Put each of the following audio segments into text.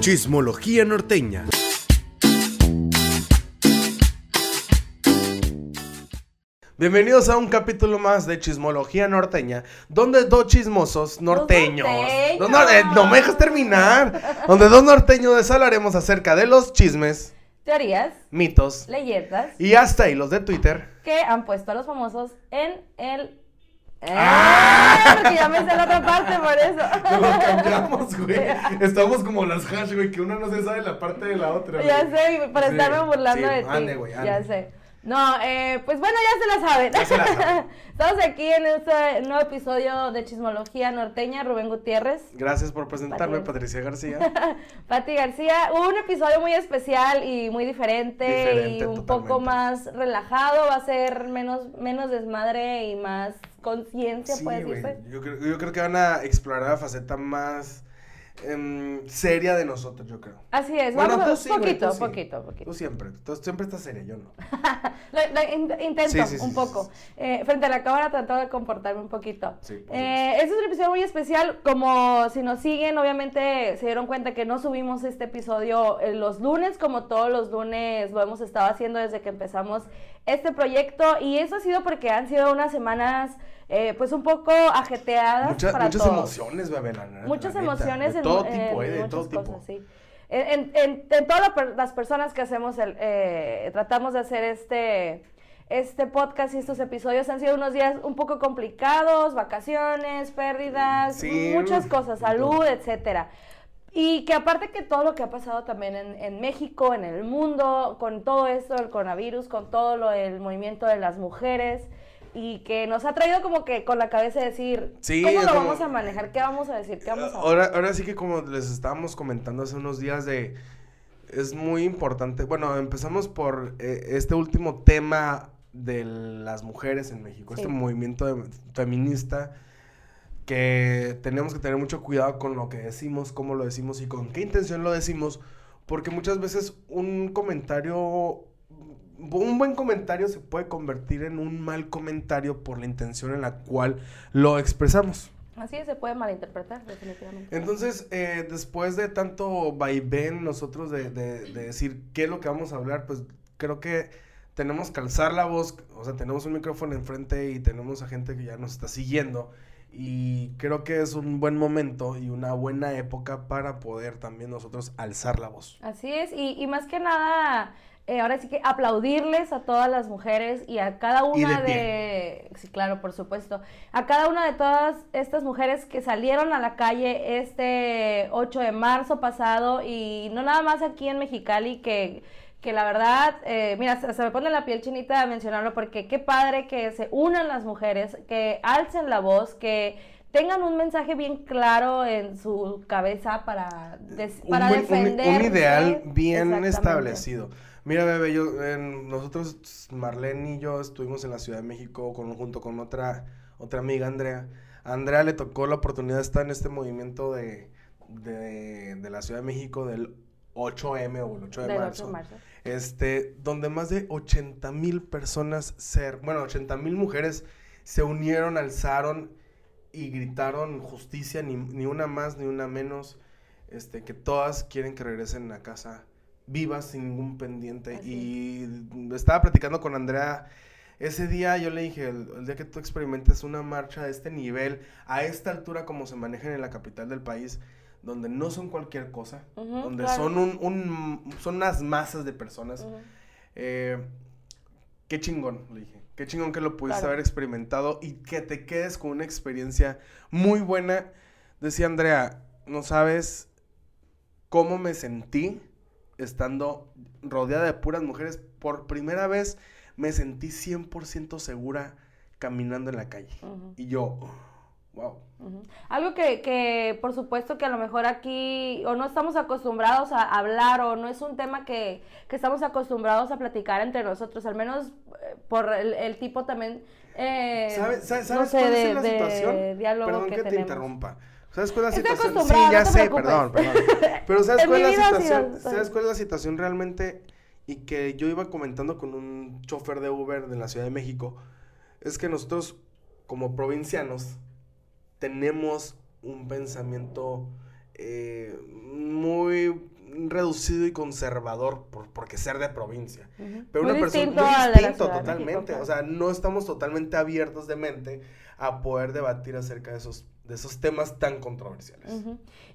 Chismología norteña. Bienvenidos a un capítulo más de Chismología Norteña, donde dos chismosos norteños. norteños. Dos nor- eh, no me dejas terminar. donde dos norteños les hablaremos acerca de los chismes, Teorías, mitos leyendas y hasta hilos de Twitter. que han puesto a los famosos en el. Eh, ¡Ah! Porque ya me sé la otra parte, por eso. Nos lo cambiamos, güey. Estamos como las hash, güey, que una no se sabe la parte de la otra. Ya sé, para Sí, estarme burlando sí, de ti. ande, güey, ande. Ya sé. No, eh, pues bueno, ya se la saben. Ya se la saben. Estamos aquí en este nuevo episodio de Chismología Norteña, Rubén Gutiérrez, Gracias por presentarme, Pati. Patricia García. Pati García. Un episodio muy especial y muy diferente, Diferente, y un totalmente. poco más relajado. Va a ser menos, menos desmadre y más conciencia, Sí, puede decirse. Yo creo, yo creo que van a explorar la faceta más em, seria de nosotros, yo creo. Así es, Bueno, vamos tú a sí, poquito, sí. poquito, poquito. Tú siempre, tú siempre estás seria, yo no. Lo- lo in- intento Sí, un poco. Eh, frente a la cámara trato de comportarme un poquito. Eh, este es un episodio muy especial. Como si nos siguen, obviamente se dieron cuenta que no subimos este episodio eh, los lunes, como todos los lunes lo hemos estado haciendo desde que empezamos este proyecto. Y eso ha sido porque han sido unas semanas, eh, pues un poco ajeteadas Muchas, para muchas todos. emociones, bebé, la Muchas la emociones De en, todo en tipo, eh, de todo tipo. cosas, sí. En, en- en- todas las personas que hacemos, el, eh, tratamos de hacer este, este podcast y estos episodios han sido unos días un poco complicados, vacaciones, pérdidas, Sí, muchas cosas, salud, etcétera. Y que aparte que todo lo que ha pasado también en, en México, en el mundo, con todo esto del coronavirus, con todo lo del movimiento de las mujeres, y que nos ha traído como que con la cabeza de decir, Sí, ¿cómo lo como- vamos a manejar? ¿Qué vamos a decir? ¿Qué vamos a Ahora, ahora sí que como les estábamos comentando hace unos días de... Es muy importante. Bueno, empezamos por eh, este último tema de las mujeres en México, Sí. este movimiento de- feminista que tenemos que tener mucho cuidado con lo que decimos, cómo lo decimos y con qué intención lo decimos, porque muchas veces un comentario, un buen comentario se puede convertir en un mal comentario por la intención en la cual lo expresamos. Así es, se puede malinterpretar, definitivamente. Entonces, eh, después de tanto vaivén nosotros de, de- de decir qué es lo que vamos a hablar, pues creo que tenemos que alzar la voz, o sea, tenemos un micrófono enfrente y tenemos a gente que ya nos está siguiendo y creo que es un buen momento y una buena época para poder también nosotros alzar la voz. Así es, y, y más que nada, eh, ahora sí que aplaudirles a todas las mujeres y a cada de una pie. de, sí, claro, por supuesto, a cada una de todas estas mujeres que salieron a la calle este 8 de marzo pasado y no nada más aquí en Mexicali, que, que la verdad, eh, mira, se, se me pone la piel chinita de mencionarlo porque qué padre que se unan las mujeres, que alcen la voz, que tengan un mensaje bien claro en su cabeza para, des- para un- defender. un ideal bien establecido. Mira, bebé, yo, en- nosotros, Marlene y yo, estuvimos en la Ciudad de México con, junto con otra, otra amiga, Andrea. A Andrea le tocó la oportunidad de estar en este movimiento de, de, de la Ciudad de México del 8M o el 8 de Del 8 marzo. de marzo. Este, donde más de 80 mil personas, ser, bueno, 80 mil mujeres se unieron, alzaron y gritaron justicia, ni, ni una más ni una menos, este, que todas quieren que regresen a casa vivas, sin ningún pendiente. Así Y estaba platicando con Andrea. Ese día yo le dije, el, el día que tú experimentes una marcha de este nivel, a esta altura como se manejan en la capital del país, donde no son cualquier cosa, donde claro. son un, un- son unas masas de personas. Eh, qué chingón, le dije. Qué chingón que lo pudiste Claro. haber experimentado y que te quedes con una experiencia muy buena. Decía Andrea, no sabes cómo me sentí estando rodeada de puras mujeres. Por primera vez me sentí 100% segura caminando en la calle. Y yo, wow. Ujú. Algo que, que, por supuesto que a lo mejor aquí o no estamos acostumbrados a hablar o no es un tema que, que estamos acostumbrados a platicar entre nosotros, al menos eh, por el, el tipo también, eh, ¿Sabes, sabes, no sé, cuál de, es la de situación? diálogo Perdón que, que, te tenemos. interrumpa. ¿Sabes cuál es la Estoy situación? Sí, ya no sé, preocupes. perdón, perdón. Pero ¿sabes cuál es la situación? ¿Sabes cuál es la situación realmente? Y que yo iba comentando con un chofer de Uber de la Ciudad de México. Es que nosotros, como provincianos, tenemos un pensamiento eh, muy reducido y conservador por, porque ser de provincia. Pero Muy una persona muy distinto de México, totalmente. claro. O sea, no estamos totalmente abiertos de mente a poder debatir acerca de esos, de esos temas tan controversiales.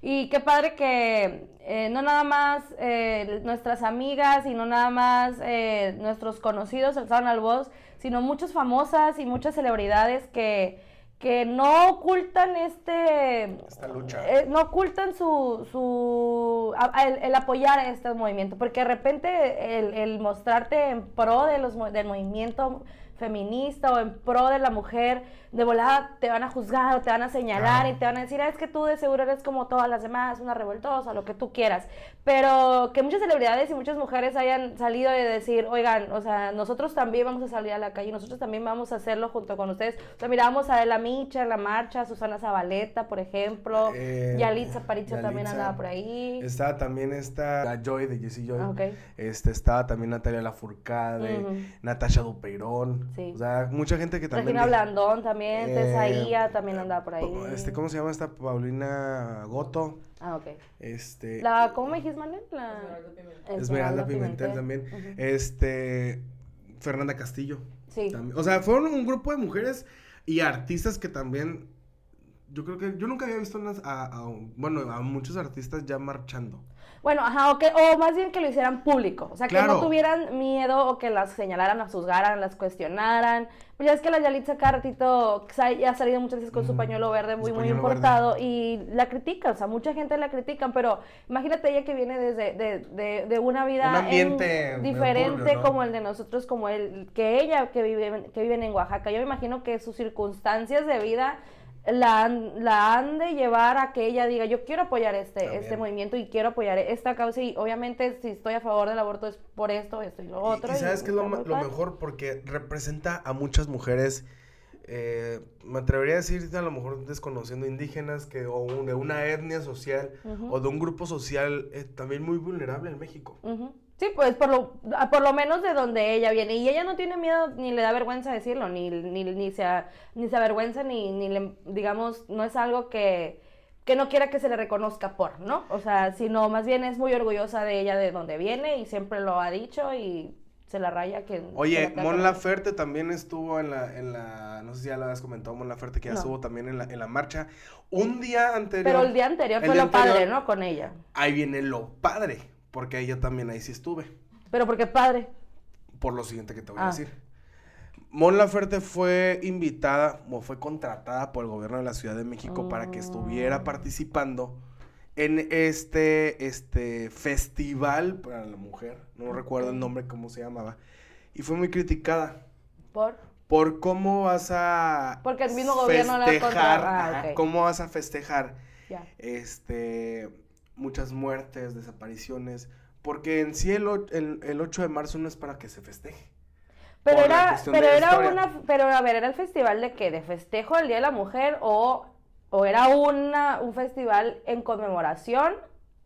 Y qué padre que eh, no nada más eh, nuestras amigas y no nada más eh, nuestros conocidos alzaron al voz, sino muchas famosas y muchas celebridades que, que no ocultan este... Esta lucha. eh, no ocultan su, su a- el, el apoyar a este movimiento, porque de repente el, el mostrarte en pro de los, del movimiento feminista o en pro de la mujer, de volada te van a juzgar o te van a señalar y te van a decir, "Ah, es que tú de seguro eres como todas las demás, una revoltosa, lo que tú quieras. Pero que muchas celebridades y muchas mujeres hayan salido de decir, oigan, o sea, nosotros también vamos a salir a la calle, nosotros también vamos a hacerlo junto con ustedes. O sea, miramos a la Micha en la marcha, Susana Zabaleta, por ejemplo, Eh, Yalitza también andaba por ahí. Estaba también esta la Joy de Jessie Joy. Ah. Este, estaba también Natalia Lafourcade, Ujú. Natasha Dupeirón. Sí. O sea, mucha gente que también. Regina Blandón también, Eh, Tesaía también andaba por ahí. Este, ¿cómo se llama esta? Paulina Goto. Ah, ok. Este. La, ¿Cómo me dijiste, Manuel? La... Esmeralda Pimentel también. Ujú. Este. Fernanda Castillo. Sí. también. O sea, fueron un grupo de mujeres y artistas que también. Yo creo que yo nunca había visto unas, a, a- bueno, a muchos artistas ya marchando. Bueno, ajá, o, que, o más bien que lo hicieran público. O sea, que no tuvieran miedo o que las señalaran, las juzgaran, las cuestionaran. Pues ya es que la Yalitza sa- ya ha salido muchas veces con su Ujú. pañuelo verde muy, muy importado y la critican. O sea, mucha gente la critican, pero imagínate ella que viene desde de, de, de una vida Un ambiente en- diferente como el de nosotros, como el que ella que vive, que viven en Oaxaca. Yo me imagino que sus circunstancias de vida la han, la han de llevar a que ella diga, yo quiero apoyar este, También. este movimiento y quiero apoyar esta causa y obviamente si estoy a favor del aborto es por esto, esto y lo otro. Y, sabes que es lo, mejor porque representa a muchas mujeres, eh, me atrevería a decir a lo mejor desconociendo indígenas que o un- de una etnia social o de un grupo social eh, también muy vulnerable en México. Ujú. Sí, pues por lo, a- por lo menos de donde ella viene. Y ella no tiene miedo ni le da vergüenza decirlo, ni, ni, ni, se, ni se avergüenza, ni, ni le, digamos, no es algo que, que no quiera que se le reconozca por, ¿no? O sea, sino más bien es muy orgullosa de ella, de donde viene y siempre lo ha dicho y se la raya que... que Oye, la Mon Laferte también estuvo en la, en la, no sé si ya lo habías comentado, Mon Laferte que ya No. estuvo también en la, en la marcha. Un día anterior. Pero el día anterior el fue día lo padre, ¿no? Con ella. Ahí viene lo padre, porque ahí yo también ahí sí estuve. Pero porque padre. por lo siguiente que te voy a Ah. decir. Mon Laferte fue invitada o fue contratada por el gobierno de la Ciudad de México para que estuviera Mm. participando en este, este festival para la mujer. No recuerdo el nombre, cómo se llamaba. Y fue muy criticada Por... por cómo vas a Porque el mismo gobierno la festejar, ah, cómo vas a festejar Ya. este muchas muertes, desapariciones, porque en sí el, el, el 8 de marzo no es para que se festeje. Pero era, pero era una, pero a ver, ¿era el festival de qué? ¿De festejo del Día de la Mujer o, o era una, un festival en conmemoración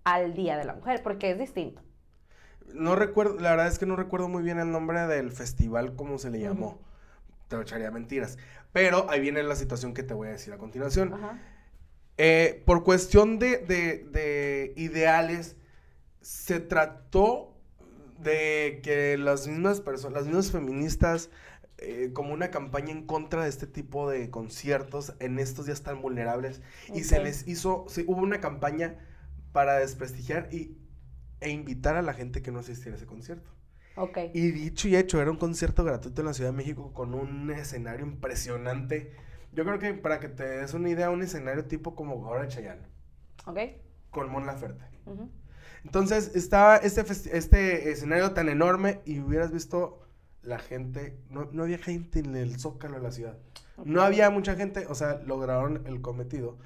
al Día de la Mujer? Porque es distinto. No recuerdo, la verdad es que no recuerdo muy bien el nombre del festival, cómo se le llamó. Te echaría mentiras. Pero ahí viene la situación que te voy a decir a continuación. Ajá. Eh, por cuestión de, de- de ideales, se trató de que las mismas personas, las mismas feministas, eh, como una campaña en contra de este tipo de conciertos en estos días tan vulnerables. Y se les hizo, hubo una campaña para desprestigiar y, e invitar a la gente que no asistiera a ese concierto. Ok. Y dicho y hecho, era un concierto gratuito en la Ciudad de México con un escenario impresionante. Yo creo que para que te des una idea, un escenario tipo como ahora Chayanne, Ok. con Mon Laferte. Entonces, estaba este, este escenario tan enorme y hubieras visto la gente, no, no había gente en el zócalo de la ciudad. No había mucha gente, o sea, lograron el cometido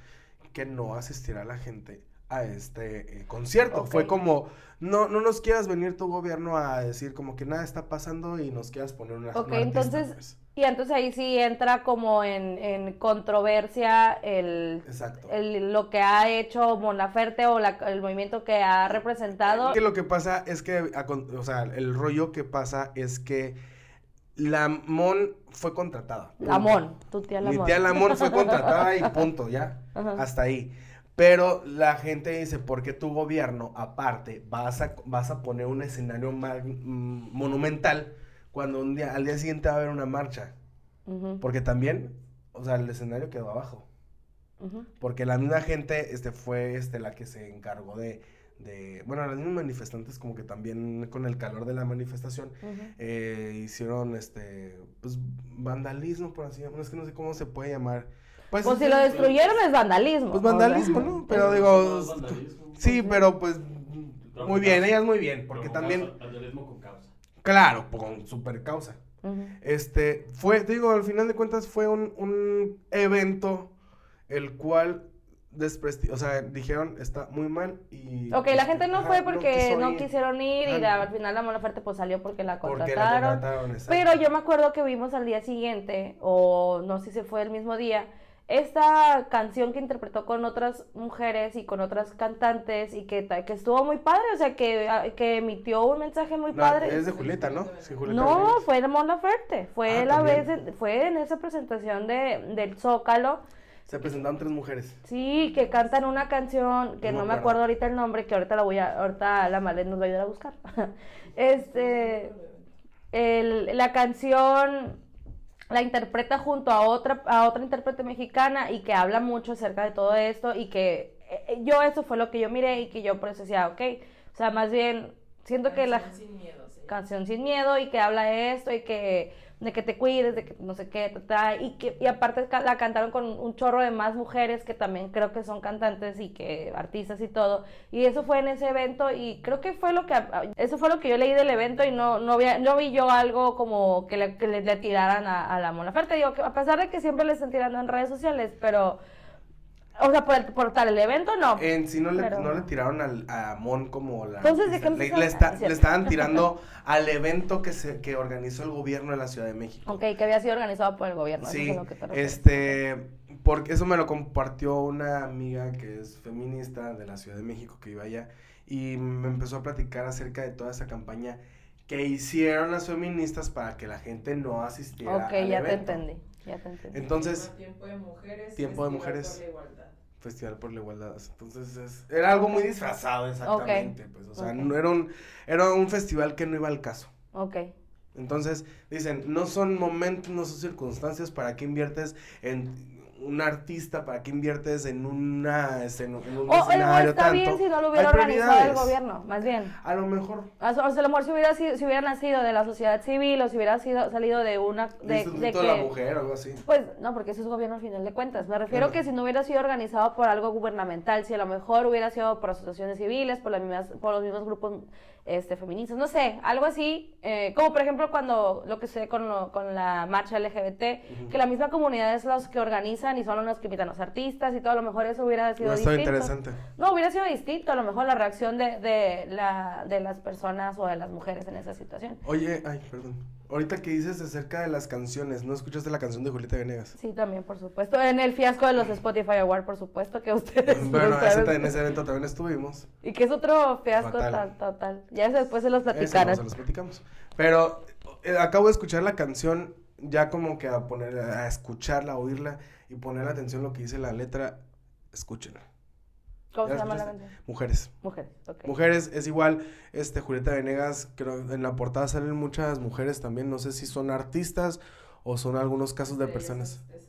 que no asistiera la gente a este eh, concierto. Fue como, no, no nos quieras venir tu gobierno a decir como que nada está pasando y nos quieras poner una Ok, entonces, pues. Y entonces ahí sí entra como en, en controversia el, Exacto. el- lo que ha hecho Mon Laferte o la- el movimiento que ha representado. Que lo que pasa es que, o sea, el rollo que pasa es que la Mon fue contratada. La. Mon, tu tía la Mi tía Lamón fue contratada y punto, ya. Ajá. Hasta ahí. Pero la gente dice, ¿por qué tu gobierno, aparte, vas a, vas a poner un escenario mm, monumental cuando un día, al día siguiente va a haber una marcha? Porque también, o sea, el escenario quedó abajo. Porque la misma gente este, fue este, la que se encargó de, de, bueno, los mismos manifestantes como que también con el calor de la manifestación eh, hicieron, este, pues, vandalismo, por así decirlo, es que no sé cómo se puede llamar. Pues, pues si lo destruyeron es vandalismo. Pues vandalismo, ¿no? Pero digo, sí, pero pues, muy bien, ellas muy bien, porque también... vandalismo con causa. Claro, con super causa. Este, fue, digo, al final de cuentas fue un, un evento el cual o sea, dijeron está muy mal y... Ok, la gente no fue porque no, quisieron ir y al final la mala oferta pues salió porque la contrataron. pero yo me acuerdo que vimos al día siguiente, o no sé si fue el mismo día, esta canción que interpretó con otras mujeres y con otras cantantes y que, que estuvo muy padre, o sea, que, ah, que emitió un mensaje muy padre. Es de Julieta, ¿no? no, fue de Mon Laferte, fue ah, la vez, fue en esa presentación de, del Zócalo se presentaron tres mujeres. Sí, que cantan una canción que no, me, acuerdo. ahorita el nombre, que ahorita la voy a, ahorita la Malén nos va a ayudar a buscar. este, el, la canción la interpreta junto a otra, a otra intérprete mexicana y que habla mucho acerca de todo esto y que eh, yo eso fue lo que yo miré y que yo por eso decía, ok, o sea, más bien siento que la... Sin miedo, sí. Canción sin miedo y que habla de esto y que de que te cuides, de que no sé qué, y, que, y aparte la cantaron con un chorro de más mujeres que también creo que son cantantes y que artistas y todo, y eso fue en ese evento y creo que fue lo que, eso fue lo que yo leí del evento y no, no, vi, no vi yo algo como que le, le, tiraran a, la Mona Ferte, digo, que a pesar de que siempre le están tirando en redes sociales, pero o sea, por, por tal el evento, no. En sí no le, no le tiraron al, a Mon como la... Entonces, ¿de qué le, le, le, estaban tirando al evento que se que organizó el gobierno de la Ciudad de México. Ok, que había sido organizado por el gobierno. Sí, este... Porque eso me lo compartió una amiga que es feminista de la Ciudad de México que iba allá y me empezó a platicar acerca de toda esa campaña que hicieron las feministas para que la gente no asistiera Ok, ya te entendí. Ya te entendí. Entonces, tiempo de mujeres. Tiempo de mujeres. Festival por la Igualdad. Entonces era algo muy disfrazado exactamente, pues, o sea, no era un era un festival que no iba al caso. Ok. Entonces, dicen, no son momentos, no son circunstancias para que inviertes en un artista, ¿para qué inviertes en una en, un o, escenario está bien si no lo hubiera organizado el gobierno, más bien. A lo mejor. O sea, a lo mejor si hubiera, sido, si hubiera nacido de la sociedad civil o si hubiera sido, salido de una... De, de, que, la mujer o algo así. Pues, no, porque eso es gobierno al final de cuentas. Me refiero que si no hubiera sido organizado por algo gubernamental, si a lo mejor hubiera sido por asociaciones civiles, por, las mismas, por los mismos grupos este, feministas, no sé, algo así, eh, como por ejemplo cuando lo que sé con, con la marcha LGBT, que la misma comunidad es los que organizan y son los que invitan a los artistas y todo, a lo mejor eso hubiera sido distinto. interesante. No, hubiera sido distinto, a lo mejor la reacción de, de, la, de las personas o de las mujeres en esa situación. Oye, ay, perdón. Ahorita que dices acerca de las canciones, ¿no escuchaste la canción de Julieta Venegas? Sí, también, por supuesto. En el fiasco de los Spotify Awards, por supuesto, que ustedes. Bueno, en ese evento también estuvimos. Y que es otro fiasco total. total. Ya después se los platicaron. se los platicamos. Pero eh, acabo de escuchar la canción, ya como que a poner, a escucharla, a oírla y poner atención a lo que dice la letra. Escúchenla. ¿Cómo se llama la canción? Mujeres. Mujeres, ok. Mujeres, es igual, este, Julieta Venegas, creo, en la portada salen muchas mujeres también, no sé si son artistas o son algunos casos de personas. Es,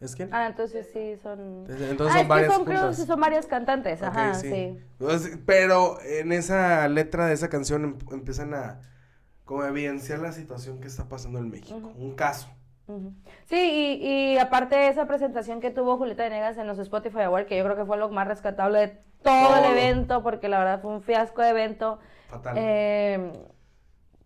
es, quién? Ah, entonces sí son... Entonces ah, son varias son, creo que son varias cantantes, ajá, sí. Pues, pero en esa letra de esa canción em, empiezan a como evidenciar la situación que está pasando en México, un caso. Sí, y, aparte de esa presentación que tuvo Julieta Venegas en los Spotify Awards, que yo creo que fue lo más rescatable de todo, el evento, porque la verdad fue un fiasco de evento. Eh,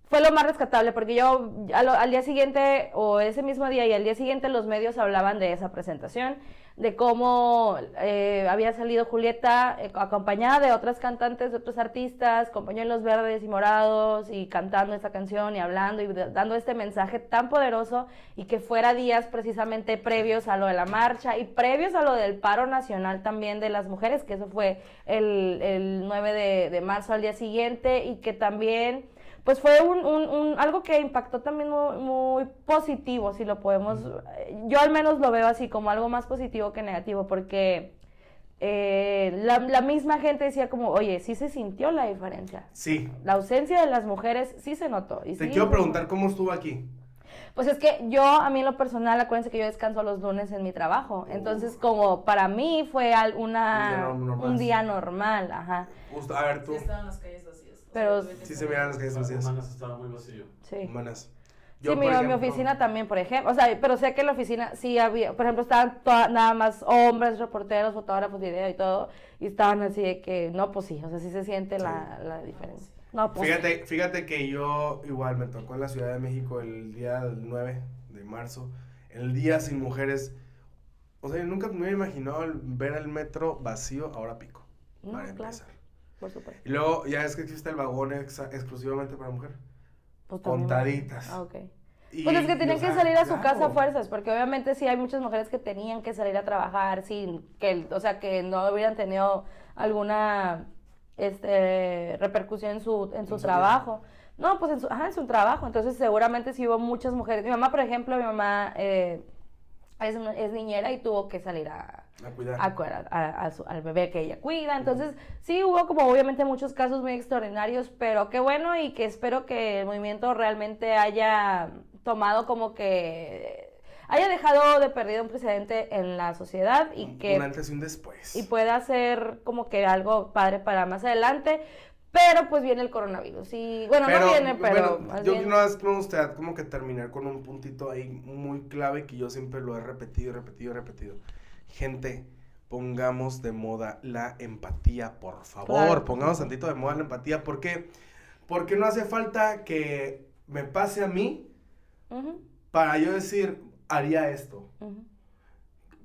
fue lo más rescatable, porque yo al, día siguiente, o ese mismo día y al día siguiente, los medios hablaban de esa presentación, de cómo eh, había salido Julieta eh, acompañada de otras cantantes, de otros artistas, con pañuelos verdes y morados, y cantando esta canción y hablando y dando este mensaje tan poderoso, y que fuera días precisamente previos a lo de la marcha y previos a lo del paro nacional también de las mujeres, que eso fue el, el 9 de, de marzo al día siguiente, y que también pues fue un, un, algo que impactó también muy, positivo, si lo podemos, yo al menos lo veo así como algo más positivo que negativo, porque eh, la, la misma gente decía como, oye, sí se sintió la diferencia. Sí. La ausencia de las mujeres sí se notó. Y Te sí, quiero pues, preguntar cómo estuvo aquí. Pues es que yo, a mí en lo personal, acuérdense que yo descanso los lunes en mi trabajo. Entonces, como para mí fue Un una, día normal. un día normal, ajá. Justo, a ver tú. Sí estaban las calles vacías. Pero- Sí se veían las calles vacías. Humanas estaba muy vacío. Sí. Humanas. sí, mi, por mi ejemplo, oficina también, por ejemplo. O sea, pero sé que en la oficina sí había, por ejemplo, estaban toda- nada más hombres, reporteros, fotógrafos, video y todo. Y estaban así de que, no, pues sí, o sea, sí se siente la, la diferencia. No, pues Fíjate, fíjate que yo igual me tocó en la Ciudad de México el día del 9 de marzo, el día sin mujeres. O sea, yo nunca me hubiera imaginado ver el metro vacío ahora pico, No, para claro. empezar. Por supuesto. Y luego ya es que existe el vagón exa- exclusivamente para mujer. Pues Contaditas. Ah, ok. Y, Pues es que tienen que salir a su claro. casa a fuerzas, porque obviamente sí hay muchas mujeres que tenían que salir a trabajar sin que, el- o sea, que no hubieran tenido alguna este, repercusión en su, en su trabajo. No, pues en su, ajá, en su trabajo. Entonces seguramente sí hubo muchas mujeres. Mi mamá, por ejemplo, mi mamá eh, es, es niñera y tuvo que salir a, A cuidar. a cuidar a- a su- al bebé que ella cuida. Entonces, sí hubo como obviamente muchos casos muy extraordinarios, pero qué bueno y que espero que el movimiento realmente haya tomado como que haya dejado de perdido un precedente en la sociedad y Un que antes y un después. y pueda ser como que algo padre para más adelante. Pero pues viene el coronavirus. Y bueno, no viene, pero bueno, más yo bien- no es me gustaría como que terminar con un puntito ahí muy clave que yo siempre lo he repetido, repetido, repetido. Gente, pongamos de moda la empatía, por favor. Claro. Pongamos tantito de moda la empatía. ¿Por qué? Porque no hace falta que me pase a mí para yo decir, haría esto.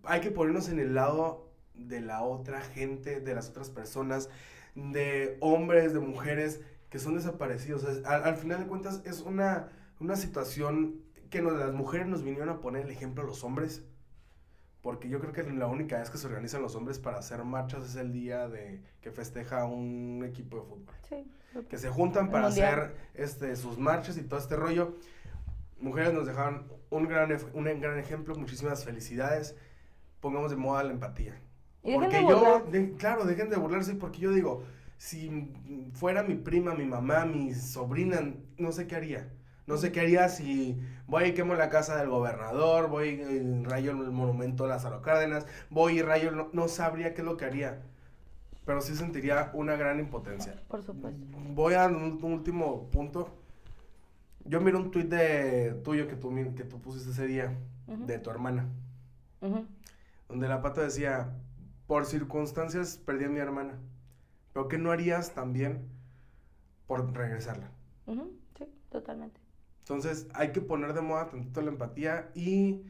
Hay que ponernos en el lado de la otra gente, de las otras personas, de hombres, de mujeres que son desaparecidos. Es- al, al final de cuentas es una, una situación que nos- las mujeres nos vinieron a poner el ejemplo a los hombres. Porque yo creo que la única vez que se organizan los hombres para hacer marchas es el día de que festeja un equipo de fútbol Sí. que se juntan para hacer este, sus marchas y todo este rollo. Mujeres nos dejaron un gran, un gran ejemplo, muchísimas felicidades. Pongamos de moda la empatía. Y porque de yo, de- claro, dejen de burlarse porque yo digo, si fuera mi prima, mi mamá, mi sobrina, no sé qué haría. No sé qué haría si voy y quemo la casa del gobernador, voy y rayo el monumento de Lázaro Cárdenas, voy y rayo, el- no, no sabría qué es lo que haría. Pero sí sentiría una gran impotencia. Por supuesto. Voy a un, un último punto. Yo miro un tuit de tuyo que tú, que tú pusiste ese día, de tu hermana, donde la pata decía, por circunstancias perdí a mi hermana, pero ¿qué no harías también por regresarla? Sí, totalmente. Entonces hay que poner de moda tantito la empatía y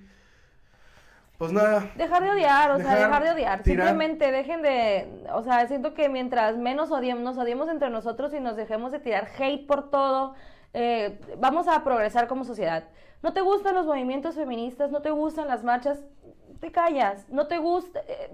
pues nada, Dejar de odiar, o sea, Dejar, de odiar. tirar. Simplemente dejen de, o sea, siento que mientras menos odiemos, nos odiemos entre nosotros y nos dejemos de tirar hate por todo, eh, vamos a progresar como sociedad. No te gustan los movimientos feministas, no te gustan las marchas, te callas. No te gusta, eh,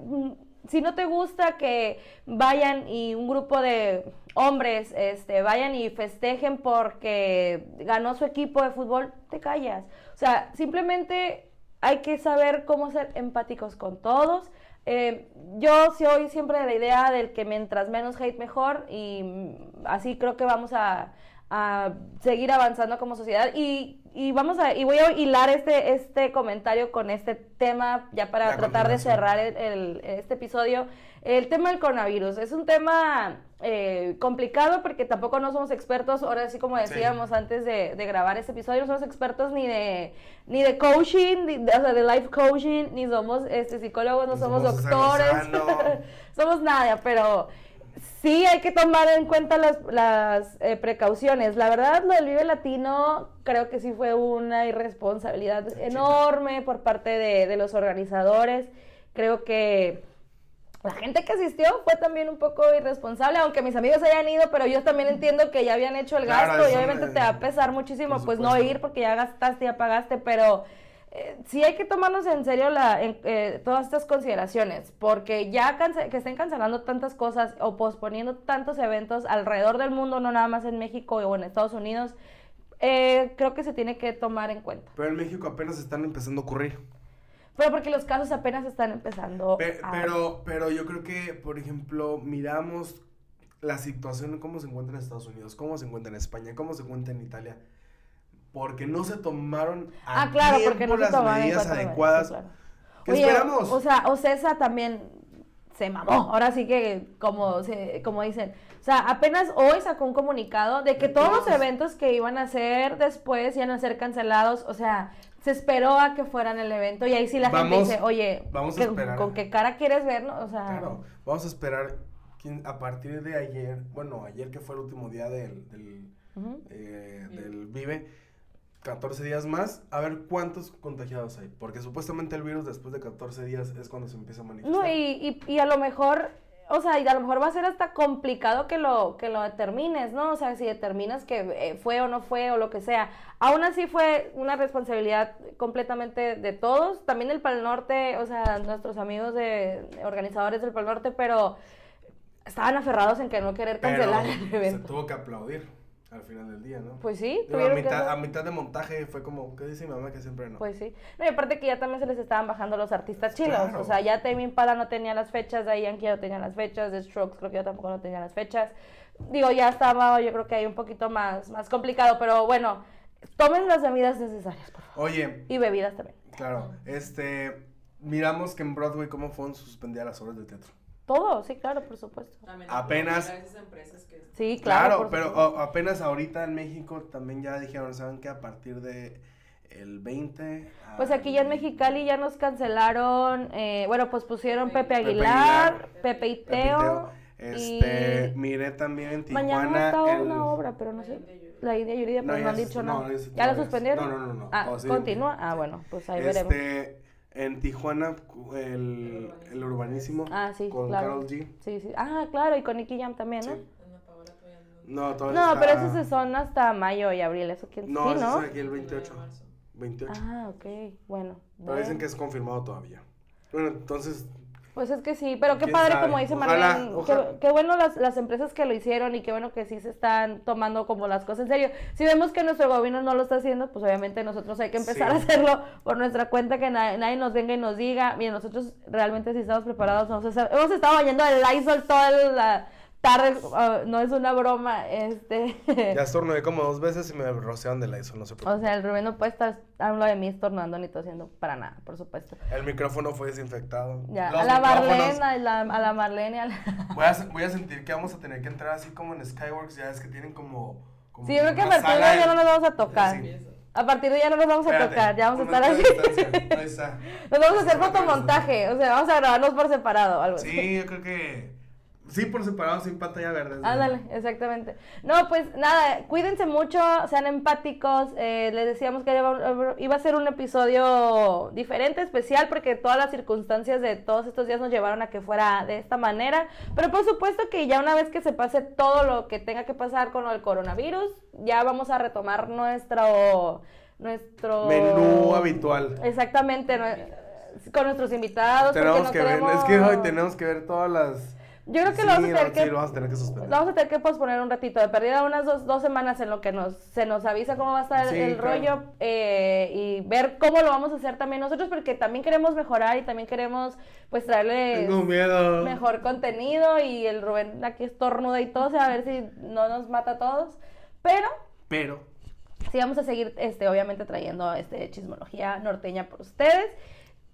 si no te gusta que vayan y un grupo de hombres, este, vayan y festejen porque ganó su equipo de fútbol, te callas. O sea, simplemente hay que saber cómo ser empáticos con todos. Eh, yo soy siempre de la idea del que mientras menos hate mejor y así creo que vamos a, a seguir avanzando como sociedad. Y, y vamos a y voy a hilar este este comentario con este tema ya para La tratar de cerrar el- el- este episodio. El tema del coronavirus. Es un tema eh, complicado porque tampoco no somos expertos. Ahora sí como Sí. decíamos antes de, de grabar este episodio no somos expertos ni de ni de coaching ni de, o sea, de life coaching ni somos este psicólogos no somos, somos doctores. somos nada pero sí hay que tomar en cuenta las, las eh, precauciones. La verdad, lo del Vive Latino creo que sí fue una irresponsabilidad enorme por parte de, de los organizadores. Creo que la gente que asistió fue también un poco irresponsable, aunque mis amigos hayan ido, pero yo también entiendo que ya habían hecho el Claro, gasto y obviamente me- te va a pesar muchísimo pues no ir porque ya gastaste, ya pagaste, pero eh, sí hay que tomarnos en serio la, eh, todas estas consideraciones, porque ya que estén cancelando tantas cosas o posponiendo tantos eventos alrededor del mundo, no nada más en México o en Estados Unidos, eh, creo que se tiene que tomar en cuenta. pero en México apenas están empezando a ocurrir. Pero porque los casos apenas están empezando. Pe- a- pero, pero yo creo que, por ejemplo, miramos la situación, cómo se encuentra en Estados Unidos, cómo se encuentra en España, cómo se encuentra en Italia. Porque no se tomaron a Ah, claro, porque tiempo no las medidas adecuadas. medidas, sí, claro. ¿Qué Oye, esperamos? O sea, Ocesa también se mamó. Ahora sí que, como, se, como dicen, o sea, apenas hoy sacó un comunicado de que todos los eventos que iban a hacer después iban a ser cancelados. O sea, se esperó a que fueran el evento y ahí sí la gente dice, oye, vamos a ¿qué- esperar. ¿con qué cara quieres vernos? O sea, Claro, vamos a esperar a partir de ayer, bueno, ayer que fue el último día del, del, eh, del Vive, 14 días más, a ver cuántos contagiados hay. Porque supuestamente el virus después de 14 días es cuando se empieza a manifestar. No, y, y, y a lo mejor, o sea, y a lo mejor va a ser hasta complicado que lo, que lo determines, ¿no? O sea, si determinas que eh, fue o no fue o lo que sea. Aún así fue una responsabilidad completamente de todos, también del Pal Norte, o sea, nuestros amigos de organizadores del Pal Norte, pero estaban aferrados en que no querer Pero cancelar el se evento. tuvo que aplaudir al final del día, ¿no? Pues sí, Digo, a, que mitad, hacer- a mitad de montaje fue como, ¿qué dice mi mamá que siempre no? Pues sí. No, y aparte que ya también se les estaban bajando los artistas chilos. Claro. O sea, ya Tame Impala no tenía las fechas, de Yankee ya no tenía las fechas, de Strokes creo que ya tampoco no tenía las fechas. Digo, ya estaba, yo creo que ahí un poquito más, más complicado, pero bueno, tomen las medidas necesarias, por favor. Oye, Y bebidas también. claro, este, miramos que en Broadway cómo fueron suspendidas las obras de teatro. Todo, sí, claro, por supuesto. También Apenas- empresas que Sí, claro. Claro, por pero o- apenas ahorita en México también ya dijeron, ¿saben qué? A partir de el 20... Pues aquí ya en Mexicali ya nos cancelaron, eh, bueno, pues pusieron Pepe Pepe Aguilar, Pepe y. Teo. Este, y miré también en Tijuana mañana está el- una obra, pero no sé. La India Yuridia, No, pero no, han dicho no, nada. ese ¿Ya la suspendieron? no, no, no, no. Ah, Oh, sí. continúa. Ah, bueno, pues ahí veremos. En Tijuana, el, el urbanísimo Ah, sí, con claro. Carol G. Sí, sí. Ah, claro, y con Nicky Jam también, ¿no? Sí. No. Todavía No, está- pero esos se son hasta mayo y abril, eso quién No, sí, ¿no? es aquí el 28. 28. Ah, ok, bueno. Pero dicen que es confirmado todavía. Bueno, entonces, Pues es que sí, pero qué ¿Quién padre sabe? como dice Ojalá, Marlene, ojalá. Qué, qué bueno las, las empresas que lo hicieron y qué bueno que sí se están tomando como las cosas en serio. Si vemos que nuestro gobierno no lo está haciendo, pues obviamente nosotros hay que empezar Sí. a hacerlo por nuestra cuenta, que na- nadie nos venga y nos diga, mira, nosotros realmente si estamos preparados, vamos a estar- hemos estado bañando el Lysol toda la tarde, ah, no es una broma, este... ya estornudé como dos veces y me rociaron de la ISO, no se O sea, el Rubén no puede estar a un lado de mí estornudando ni tosiendo para nada, por supuesto. El micrófono fue desinfectado. Ya, Los a la micrófonos- Marlene, a la, a la Marlene, a la... Voy a, voy a sentir que vamos a tener que entrar así como en Skyworks, ya es que tienen como... como Sí, yo creo que a partir de ya no nos vamos a tocar. Sí. A partir de ya no nos vamos a Espérate, tocar, ya vamos a estar así. ahí está. Nos vamos a hacer fotomontaje, o sea, vamos a grabarnos por separado, algo así. Sí, yo creo que... Sí, por separado, sin pantalla verde. Ándale, exactamente. No, pues nada, cuídense mucho, sean empáticos. eh, les decíamos que iba, a ser un episodio diferente, especial, porque todas las circunstancias de todos estos días nos llevaron a que fuera de esta manera. Pero por supuesto que ya una vez que se pase todo lo que tenga que pasar con lo del coronavirus, ya vamos a retomar nuestro nuestro Menú habitual. Exactamente, con nuestros invitados. Tenemos que ver, es que hoy tenemos que ver todas las... Yo creo que sí, lo vamos a tener que lo vamos a tener que suspender. Vamos a tener que posponer un ratito, de perdida unas dos, dos semanas en lo que nos, se nos avisa cómo va a estar Sí, el claro. rollo eh, y ver cómo lo vamos a hacer también nosotros, porque también queremos mejorar y también queremos pues miedo. mejor contenido y el Rubén aquí estornuda y todo, o sea, a ver si no nos mata a todos, pero Pero... sí vamos a seguir este obviamente trayendo este chismología norteña por ustedes.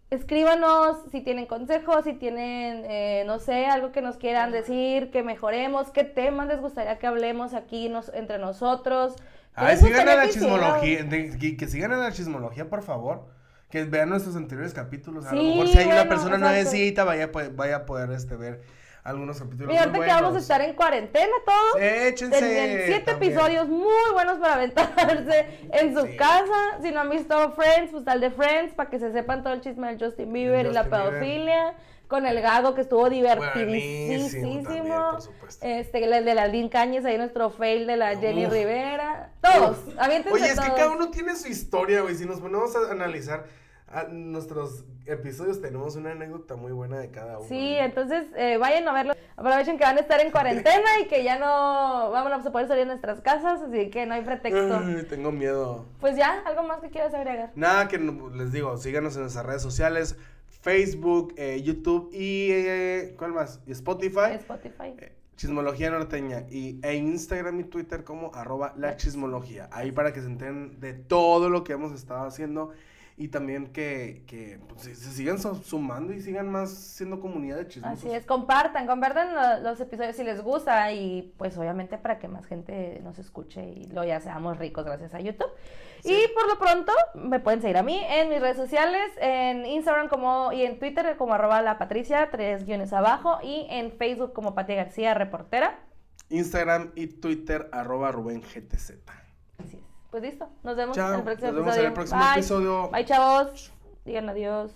Escríbanos si tienen consejos, si tienen, eh, no sé, algo que nos quieran decir, que mejoremos, qué temas les gustaría que hablemos aquí nos, entre nosotros. Ay, sigan a estaría la chismología, de- que, que sigan a la chismología, por favor. Que vean nuestros anteriores capítulos. A lo mejor si hay una persona exacto. nuevecita, vaya, po- vaya a poder este, ver algunos capítulos Mira, ahorita muy que vamos a estar en cuarentena todos. Échense. Tienen siete también. episodios muy buenos para aventarse en su Sí. casa. Si no han visto Friends, pues tal de Friends, para que se sepan todo el chisme del Justin Bieber y la Bieber. pedofilia. Con el gago que estuvo también, divertidísimo. por supuesto. Este, el de la Lynn Cañes, ahí nuestro fail de la Jenny Uf. Rivera. Todos, Uf. Oye, es que cada uno tiene su historia, güey. Si nos ponemos a analizar, a nuestros episodios tenemos una anécdota muy buena de cada uno. Sí, entonces eh, vayan a verlo. Aprovechen que van a estar en cuarentena y que ya no vamos a poder salir de nuestras casas, así que no hay pretexto. Ay, tengo miedo. Pues ya, algo más que quieras agregar. Nada, que les digo, síganos en nuestras redes sociales, Facebook, eh, YouTube y, eh, ¿cuál más? Y Spotify. Spotify. Eh, Chismología Norteña y, e Instagram y Twitter como arroba la chismología. Ahí para que se enteren de todo lo que hemos estado haciendo y también que, que pues, se, se sigan su- sumando y sigan más siendo comunidad de chismosos. Así es, compartan, compartan lo- los episodios si les gusta y pues obviamente para que más gente nos escuche y luego ya seamos ricos gracias a YouTube. Y por lo pronto me pueden seguir a mí en mis redes sociales, en Instagram como y en Twitter como arroba la patricia, tres guiones abajo y en Facebook como Pati García, reportera. Instagram y Twitter arroba Rubén GTZ. Así es. Pues listo, nos vemos Chao, en el próximo nos vemos episodio. en el próximo Bye. episodio. Bye chavos, digan adiós.